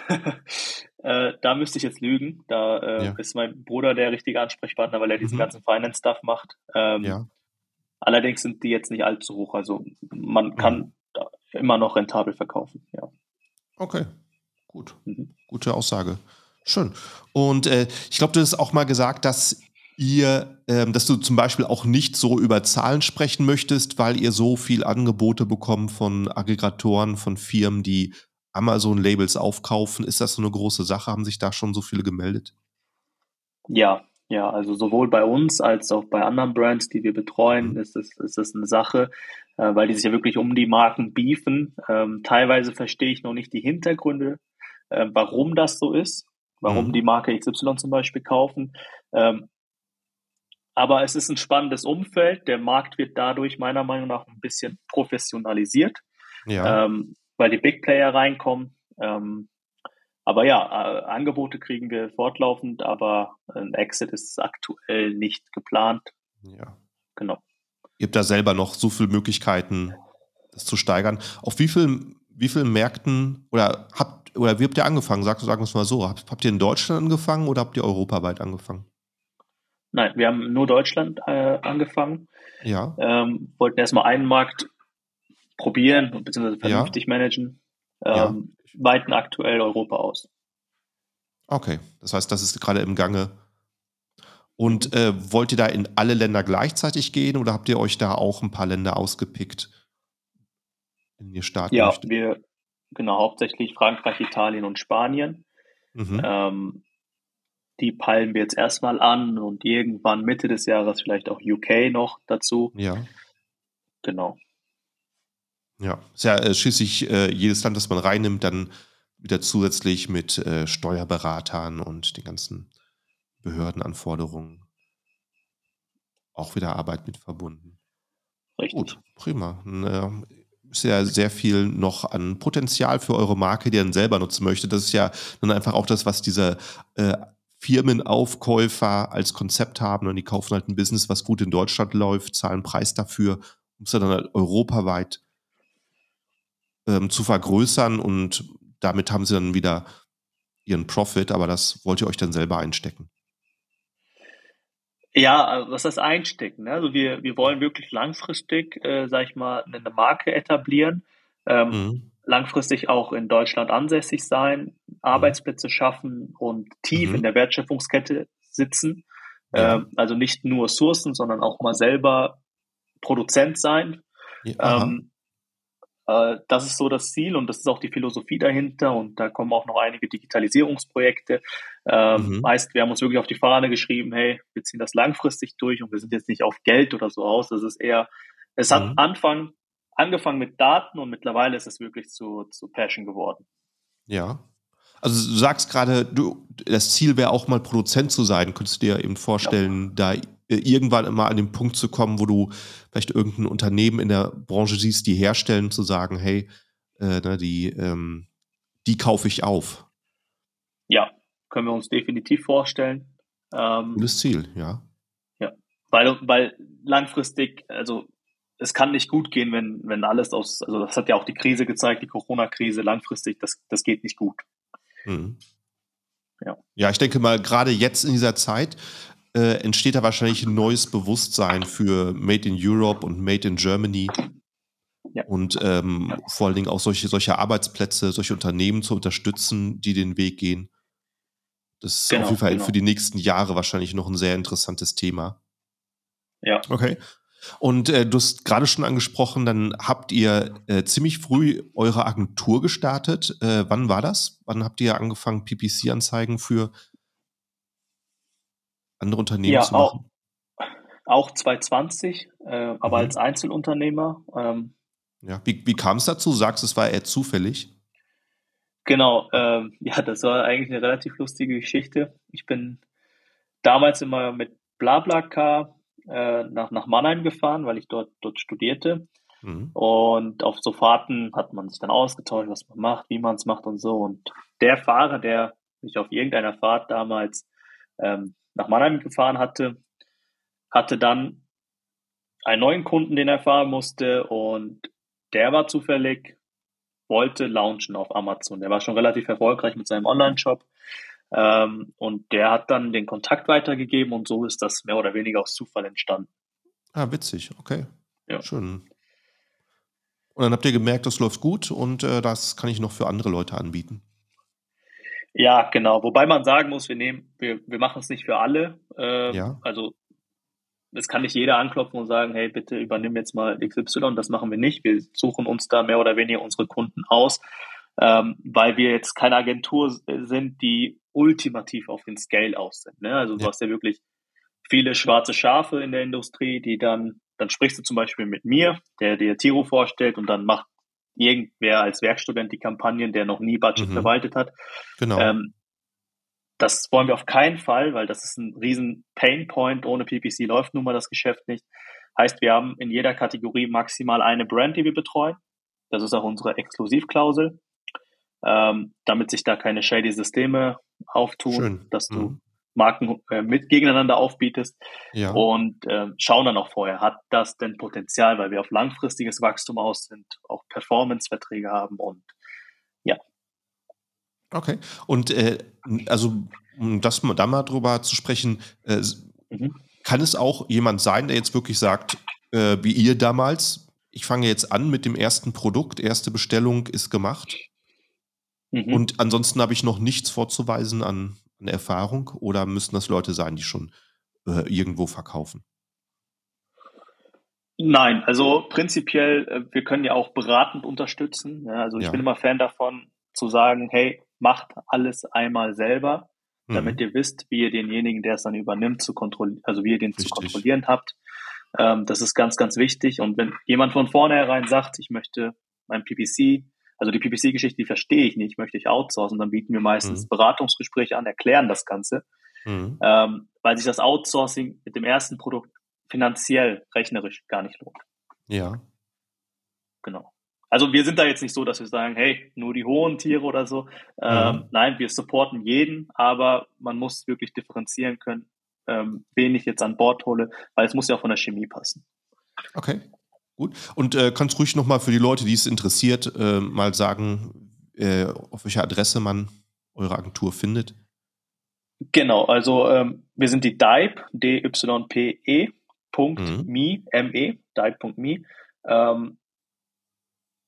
äh, da müsste ich jetzt lügen. Da äh, ja. ist mein Bruder der richtige Ansprechpartner, weil er diesen mhm. ganzen Finance-Stuff macht. Ähm, ja. Allerdings sind die jetzt nicht allzu hoch. Also man kann mhm. immer noch rentabel verkaufen, ja. Okay, gut. Mhm. Gute Aussage. Schön. Und äh, ich glaube, du hast auch mal gesagt, dass ihr, ähm, dass du zum Beispiel auch nicht so über Zahlen sprechen möchtest, weil ihr so viel Angebote bekommt von Aggregatoren, von Firmen, die Amazon-Labels aufkaufen. Ist das so eine große Sache? Haben sich da schon so viele gemeldet? Ja, ja, also sowohl bei uns als auch bei anderen Brands, die wir betreuen, mhm. ist, es, ist es eine Sache, äh, weil die sich ja wirklich um die Marken beefen. Ähm, teilweise verstehe ich noch nicht die Hintergründe, äh, warum das so ist, warum mhm. die Marke XY zum Beispiel kaufen. Ähm, aber es ist ein spannendes Umfeld. Der Markt wird dadurch meiner Meinung nach ein bisschen professionalisiert, ja. ähm, weil die Big Player reinkommen. Ähm, aber ja, äh, Angebote kriegen wir fortlaufend, aber ein Exit ist aktuell nicht geplant. Ja. Genau. Ihr habt da selber noch so viele Möglichkeiten, das zu steigern. Auf wie vielen wie viel Märkten oder habt oder wie habt ihr angefangen? Sag, sagen wir es mal so. Habt, habt ihr in Deutschland angefangen oder habt ihr europaweit angefangen? Nein, wir haben nur Deutschland äh, angefangen. Ja. Ähm, wollten erstmal einen Markt probieren bzw. vernünftig ja. managen. Ähm, ja. Weiten aktuell Europa aus. Okay, das heißt, das ist gerade im Gange. Und äh, wollt ihr da in alle Länder gleichzeitig gehen oder habt ihr euch da auch ein paar Länder ausgepickt, in ihr starten Ja, möchtet? wir, genau, hauptsächlich Frankreich, Italien und Spanien. Mhm. Ähm, die peilen wir jetzt erstmal an und irgendwann Mitte des Jahres vielleicht auch UK noch dazu. Ja. Genau. Ja, ist ja äh, schließlich äh, jedes Land, das man reinnimmt, dann wieder zusätzlich mit äh, Steuerberatern und den ganzen Behördenanforderungen auch wieder Arbeit mit verbunden. Richtig. Gut, prima. Äh, ist ja sehr viel noch an Potenzial für eure Marke, die ihr dann selber nutzen möchtet. Das ist ja dann einfach auch das, was diese äh, Firmenaufkäufer als Konzept haben und die kaufen halt ein Business, was gut in Deutschland läuft, zahlen Preis dafür, um es dann halt europaweit ähm, zu vergrößern und damit haben sie dann wieder ihren Profit, aber das wollt ihr euch dann selber einstecken. Ja, was das einstecken. Ne? Also wir, wir wollen wirklich langfristig, äh, sag ich mal, eine Marke etablieren, ähm, mhm. langfristig auch in Deutschland ansässig sein, mhm. Arbeitsplätze schaffen und tief mhm. in der Wertschöpfungskette sitzen. Ja. Ähm, also nicht nur Sourcen, sondern auch mal selber Produzent sein. Ja, ähm, äh, das ist so das Ziel und das ist auch die Philosophie dahinter und da kommen auch noch einige Digitalisierungsprojekte. Ähm, mhm. Heißt, wir haben uns wirklich auf die Fahne geschrieben, hey, wir ziehen das langfristig durch und wir sind jetzt nicht auf Geld oder so aus. Das ist eher, es hat mhm. Anfang, angefangen mit Daten und mittlerweile ist es wirklich zu, zu Passion geworden. Ja. Also du sagst gerade, du, das Ziel wäre auch mal Produzent zu sein. Könntest du dir eben vorstellen, ja. da irgendwann immer an den Punkt zu kommen, wo du vielleicht irgendein Unternehmen in der Branche siehst, die herstellen, zu sagen, hey, äh, ne, die, ähm, die kaufe ich auf. Ja, können wir uns definitiv vorstellen. Ähm, Gutes Ziel, ja. Ja, weil, weil langfristig, also es kann nicht gut gehen, wenn, wenn alles aus, also das hat ja auch die Krise gezeigt, die Corona-Krise, langfristig, das, das geht nicht gut. Mhm. Ja. ja, ich denke mal, gerade jetzt in dieser Zeit äh, entsteht da wahrscheinlich ein neues Bewusstsein für Made in Europe und Made in Germany. Ja. Und ähm, ja. vor allen Dingen auch solche, solche Arbeitsplätze, solche Unternehmen zu unterstützen, die den Weg gehen. Das ist genau, auf jeden Fall genau. für die nächsten Jahre wahrscheinlich noch ein sehr interessantes Thema. Ja. Okay. Und äh, du hast gerade schon angesprochen, dann habt ihr äh, ziemlich früh eure Agentur gestartet. Äh, wann war das? Wann habt ihr angefangen, PPC-Anzeigen für andere Unternehmen ja, zu machen? Auch, auch 2020, äh, aber mhm. als Einzelunternehmer. Ähm, ja, wie, wie kam es dazu? Du sagst, es war eher zufällig. Genau, ähm, ja, das war eigentlich eine relativ lustige Geschichte. Ich bin damals immer mit BlaBlaCar äh, nach, nach Mannheim gefahren, weil ich dort, dort studierte. Mhm. Und auf so Fahrten hat man sich dann ausgetauscht, was man macht, wie man es macht und so. Und der Fahrer, der mich auf irgendeiner Fahrt damals ähm, nach Mannheim gefahren hatte, hatte dann einen neuen Kunden, den er fahren musste und der war zufällig, wollte launchen auf Amazon. Der war schon relativ erfolgreich mit seinem Online-Shop ähm, und der hat dann den Kontakt weitergegeben und so ist das mehr oder weniger aus Zufall entstanden. Ah, witzig, okay. Ja. Schön. Und dann habt ihr gemerkt, das läuft gut und äh, das kann ich noch für andere Leute anbieten. Ja, genau. Wobei man sagen muss, wir nehmen, wir, wir machen es nicht für alle. Ähm, ja. Also es kann nicht jeder anklopfen und sagen, hey, bitte übernimm jetzt mal XY. Das machen wir nicht. Wir suchen uns da mehr oder weniger unsere Kunden aus, ähm, weil wir jetzt keine Agentur sind, die ultimativ auf den Scale aus sind. Ne? Also du ja. hast ja wirklich viele schwarze Schafe in der Industrie, die dann, dann sprichst du zum Beispiel mit mir, der dir Tiro vorstellt und dann macht irgendwer als Werkstudent die Kampagnen, der noch nie Budget mhm. verwaltet hat. Genau. Ähm, das wollen wir auf keinen Fall, weil das ist ein riesen Painpoint. Ohne PPC läuft nun mal das Geschäft nicht. Heißt, wir haben in jeder Kategorie maximal eine Brand, die wir betreuen. Das ist auch unsere Exklusivklausel, ähm, damit sich da keine shady Systeme auftun, Schön. dass du mhm. Marken äh, mit gegeneinander aufbietest ja. und äh, schauen dann auch vorher, hat das denn Potenzial, weil wir auf langfristiges Wachstum aus sind, auch Performance-Verträge haben und ja. Okay. Und äh, also, um das da mal drüber zu sprechen, äh, mhm. kann es auch jemand sein, der jetzt wirklich sagt, äh, wie ihr damals, ich fange jetzt an mit dem ersten Produkt, erste Bestellung ist gemacht. Mhm. Und ansonsten habe ich noch nichts vorzuweisen an eine Erfahrung oder müssen das Leute sein, die schon äh, irgendwo verkaufen? Nein, also prinzipiell, äh, wir können ja auch beratend unterstützen. Also ich ja. bin immer Fan davon, zu sagen, hey, macht alles einmal selber, damit mhm. ihr wisst, wie ihr denjenigen, der es dann übernimmt, zu kontrollieren, also wie ihr den Richtig. zu kontrollieren habt. Ähm, das ist ganz, ganz wichtig. Und wenn jemand von vornherein sagt, ich möchte mein PPC also die PPC-Geschichte, die verstehe ich nicht, möchte ich outsourcen. Dann bieten wir meistens mhm. Beratungsgespräche an, erklären das Ganze, mhm. ähm, weil sich das Outsourcing mit dem ersten Produkt finanziell, rechnerisch gar nicht lohnt. Ja. Genau. Also wir sind da jetzt nicht so, dass wir sagen, hey, nur die hohen Tiere oder so. Ähm, mhm. Nein, wir supporten jeden, aber man muss wirklich differenzieren können, ähm, wen ich jetzt an Bord hole, weil es muss ja auch von der Chemie passen. Okay. Gut. Und äh, kannst ruhig nochmal für die Leute, die es interessiert, äh, mal sagen, äh, auf welcher Adresse man eure Agentur findet? Genau, also ähm, wir sind die DYPE, D-Y-P-E, mhm. me. Ähm,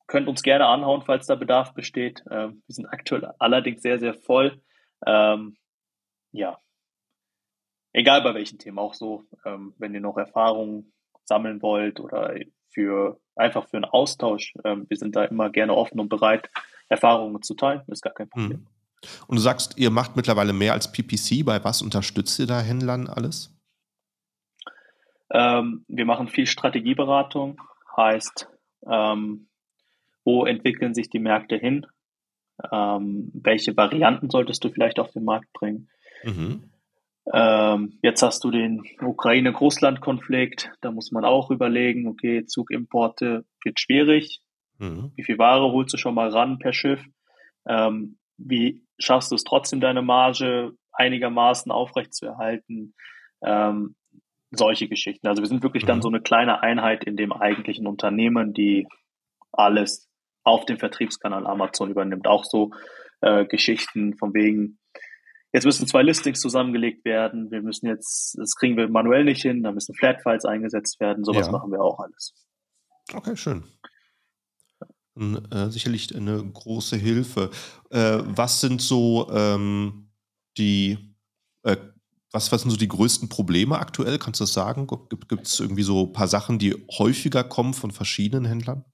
könnt uns gerne anhauen, falls da Bedarf besteht. Ähm, wir sind aktuell allerdings sehr, sehr voll. Ähm, ja, egal bei welchen Themen, auch so, ähm, wenn ihr noch Erfahrungen sammeln wollt oder für einfach für einen Austausch. Ähm, wir sind da immer gerne offen und bereit, Erfahrungen zu teilen. Ist gar kein Problem. Mhm. Und du sagst, ihr macht mittlerweile mehr als PPC. Bei was unterstützt ihr da Händlern alles? Ähm, wir machen viel Strategieberatung, heißt, ähm, wo entwickeln sich die Märkte hin? Ähm, welche Varianten solltest du vielleicht auf den Markt bringen? Mhm. Ähm, jetzt hast du den Ukraine-Russland-Konflikt. Da muss man auch überlegen, okay, Zugimporte wird schwierig. Mhm. Wie viel Ware holst du schon mal ran per Schiff? Ähm, wie schaffst du es trotzdem, deine Marge einigermaßen aufrechtzuerhalten? Ähm, solche Geschichten. Also wir sind wirklich mhm. dann so eine kleine Einheit in dem eigentlichen Unternehmen, die alles auf dem Vertriebskanal Amazon übernimmt. Auch so äh, Geschichten von wegen, jetzt müssen zwei Listings zusammengelegt werden, wir müssen jetzt, das kriegen wir manuell nicht hin, da müssen Flat-Files eingesetzt werden, sowas ja. machen wir auch alles. Okay, schön. Äh, sicherlich eine große Hilfe. Äh, was sind so ähm, die, äh, was, was sind so die größten Probleme aktuell? Kannst du das sagen? Gibt es irgendwie so ein paar Sachen, die häufiger kommen von verschiedenen Händlern?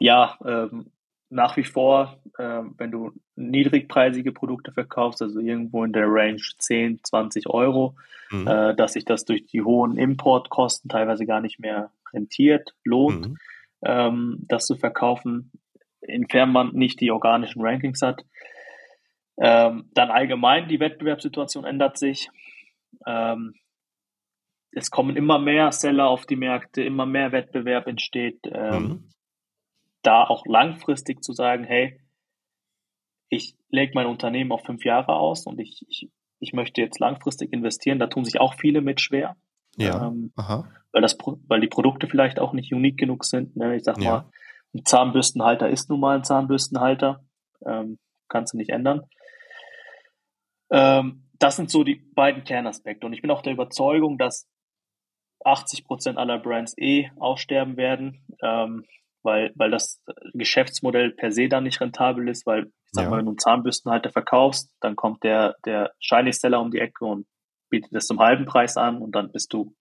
Ja, ähm, nach wie vor, äh, wenn du niedrigpreisige Produkte verkaufst, also irgendwo in der Range 10, 20 Euro, mhm. äh, dass sich das durch die hohen Importkosten teilweise gar nicht mehr rentiert, lohnt, mhm. ähm, das zu verkaufen, inwiefern man nicht die organischen Rankings hat. Ähm, dann allgemein die Wettbewerbssituation ändert sich. Ähm, es kommen immer mehr Seller auf die Märkte, immer mehr Wettbewerb entsteht. Ähm, mhm da auch langfristig zu sagen, hey, ich lege mein Unternehmen auf fünf Jahre aus und ich, ich, ich möchte jetzt langfristig investieren, da tun sich auch viele mit schwer. Ja. Ähm, weil, das, weil die Produkte vielleicht auch nicht unique genug sind. Ne? Ich sag ja. mal, ein Zahnbürstenhalter ist nun mal ein Zahnbürstenhalter. Ähm, kannst du nicht ändern. Ähm, das sind so die beiden Kernaspekte. Und ich bin auch der Überzeugung, dass 80 Prozent aller Brands eh aussterben werden. Ähm, weil, weil das Geschäftsmodell per se dann nicht rentabel ist, weil, ich sag ja. mal, wenn du einen Zahnbürstenhalter verkaufst, dann kommt der, der Shiny Seller um die Ecke und bietet das zum halben Preis an und dann bist du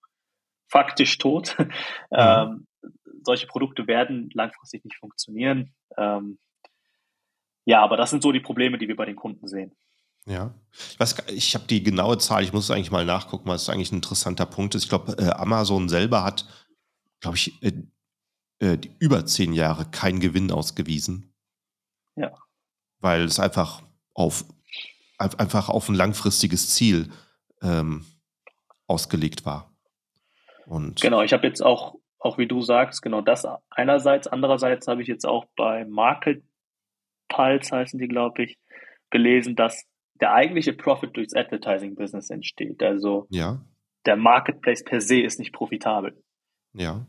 faktisch tot. Ja. Ähm, solche Produkte werden langfristig nicht funktionieren. Ähm, ja, aber das sind so die Probleme, die wir bei den Kunden sehen. Ja, ich, weiß, ich habe die genaue Zahl, ich muss es eigentlich mal nachgucken, weil es eigentlich ein interessanter Punkt ist. Ich glaube, äh, Amazon selber hat, glaube ich, äh, über zehn Jahre keinen Gewinn ausgewiesen. Ja. Weil es einfach auf, einfach auf ein langfristiges Ziel ähm, ausgelegt war. Und genau, ich habe jetzt auch, auch wie du sagst, genau das einerseits. Andererseits habe ich jetzt auch bei Market Pulse heißen die, glaube ich, gelesen, dass der eigentliche Profit durchs Advertising-Business entsteht. Also ja. der Marketplace per se ist nicht profitabel. Ja.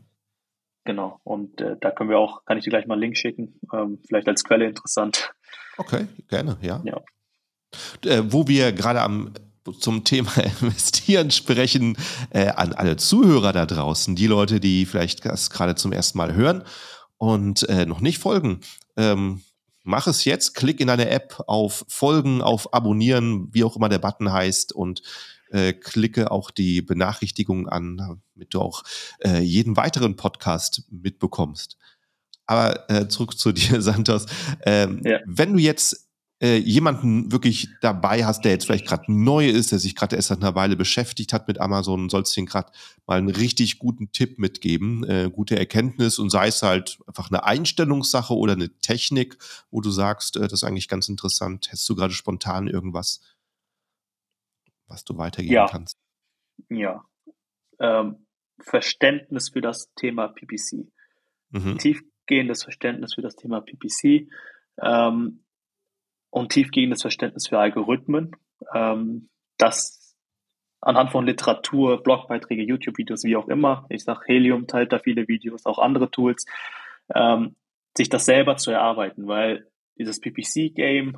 Genau. Und äh, da können wir auch, kann ich dir gleich mal einen Link schicken, ähm, vielleicht als Quelle interessant. Okay, gerne, ja. ja. Äh, wo wir gerade am zum Thema Investieren sprechen, äh, an alle Zuhörer da draußen, die Leute, die vielleicht das gerade zum ersten Mal hören und äh, noch nicht folgen. Ähm, mach es jetzt, klick in deine App auf Folgen, auf Abonnieren, wie auch immer der Button heißt und äh, klicke auch die Benachrichtigungen an, damit du auch äh, jeden weiteren Podcast mitbekommst. Aber äh, zurück zu dir, Santos. Ähm, ja. Wenn du jetzt äh, jemanden wirklich dabei hast, der jetzt vielleicht gerade neu ist, der sich gerade erst seit einer Weile beschäftigt hat mit Amazon, sollst du ihm gerade mal einen richtig guten Tipp mitgeben, äh, gute Erkenntnis und sei es halt einfach eine Einstellungssache oder eine Technik, wo du sagst, äh, das ist eigentlich ganz interessant. Hättest du gerade spontan irgendwas? Was du weitergeben ja. kannst. Ja. Ähm, Verständnis für das Thema PPC. Mhm. Tiefgehendes Verständnis für das Thema PPC ähm, und tiefgehendes Verständnis für Algorithmen. Ähm, das anhand von Literatur, Blogbeiträge, YouTube-Videos, wie auch immer, ich sage Helium teilt da viele Videos, auch andere Tools, ähm, sich das selber zu erarbeiten, weil dieses PPC-Game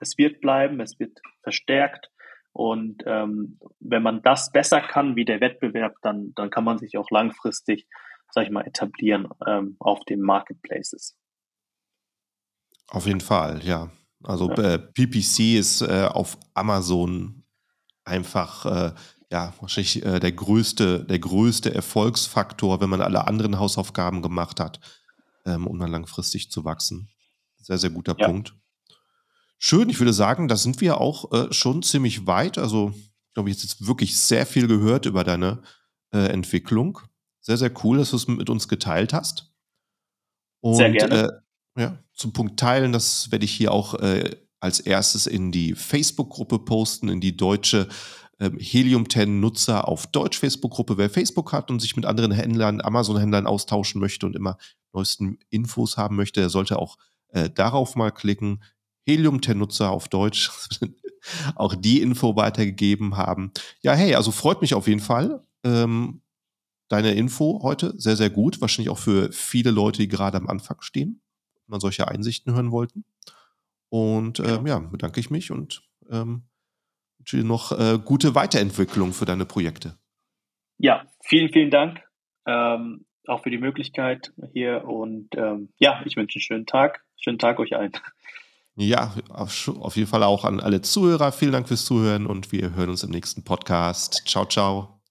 es wird bleiben, es wird verstärkt. Und ähm, wenn man das besser kann wie der Wettbewerb, dann, dann kann man sich auch langfristig, sag ich mal, etablieren ähm, auf den Marketplaces. Auf jeden Fall, ja. Also ja. Äh, PPC ist äh, auf Amazon einfach äh, ja wahrscheinlich äh, der größte der größte Erfolgsfaktor, wenn man alle anderen Hausaufgaben gemacht hat, ähm, um dann langfristig zu wachsen. Sehr sehr guter ja. Punkt. Schön, ich würde sagen, da sind wir auch äh, schon ziemlich weit. Also ich glaube, ich habe jetzt wirklich sehr viel gehört über deine äh, Entwicklung. Sehr sehr cool, dass du es mit uns geteilt hast. Und, sehr gerne ja, zum Punkt Teilen, das werde ich hier auch äh, als erstes in die Facebook-Gruppe posten, in die deutsche ähm, Helium 10 Nutzer auf Deutsch Facebook-Gruppe. Wer Facebook hat und sich mit anderen Händlern, Amazon-Händlern austauschen möchte und immer neuesten Infos haben möchte, der sollte auch äh, darauf mal klicken. Helium 10 Nutzer auf Deutsch auch die Info weitergegeben haben. Ja, hey, also freut mich auf jeden Fall. Ähm, deine Info heute sehr, sehr gut. Wahrscheinlich auch für viele Leute, die gerade am Anfang stehen mal solche Einsichten hören wollten. Und ähm, ja, bedanke ich mich und ähm, wünsche dir noch äh, gute Weiterentwicklung für deine Projekte. Ja, vielen, vielen Dank ähm, auch für die Möglichkeit hier und ähm, ja, ich wünsche einen schönen Tag. Schönen Tag euch allen. Ja, auf, auf jeden Fall auch an alle Zuhörer. Vielen Dank fürs Zuhören und wir hören uns im nächsten Podcast. Ciao, ciao.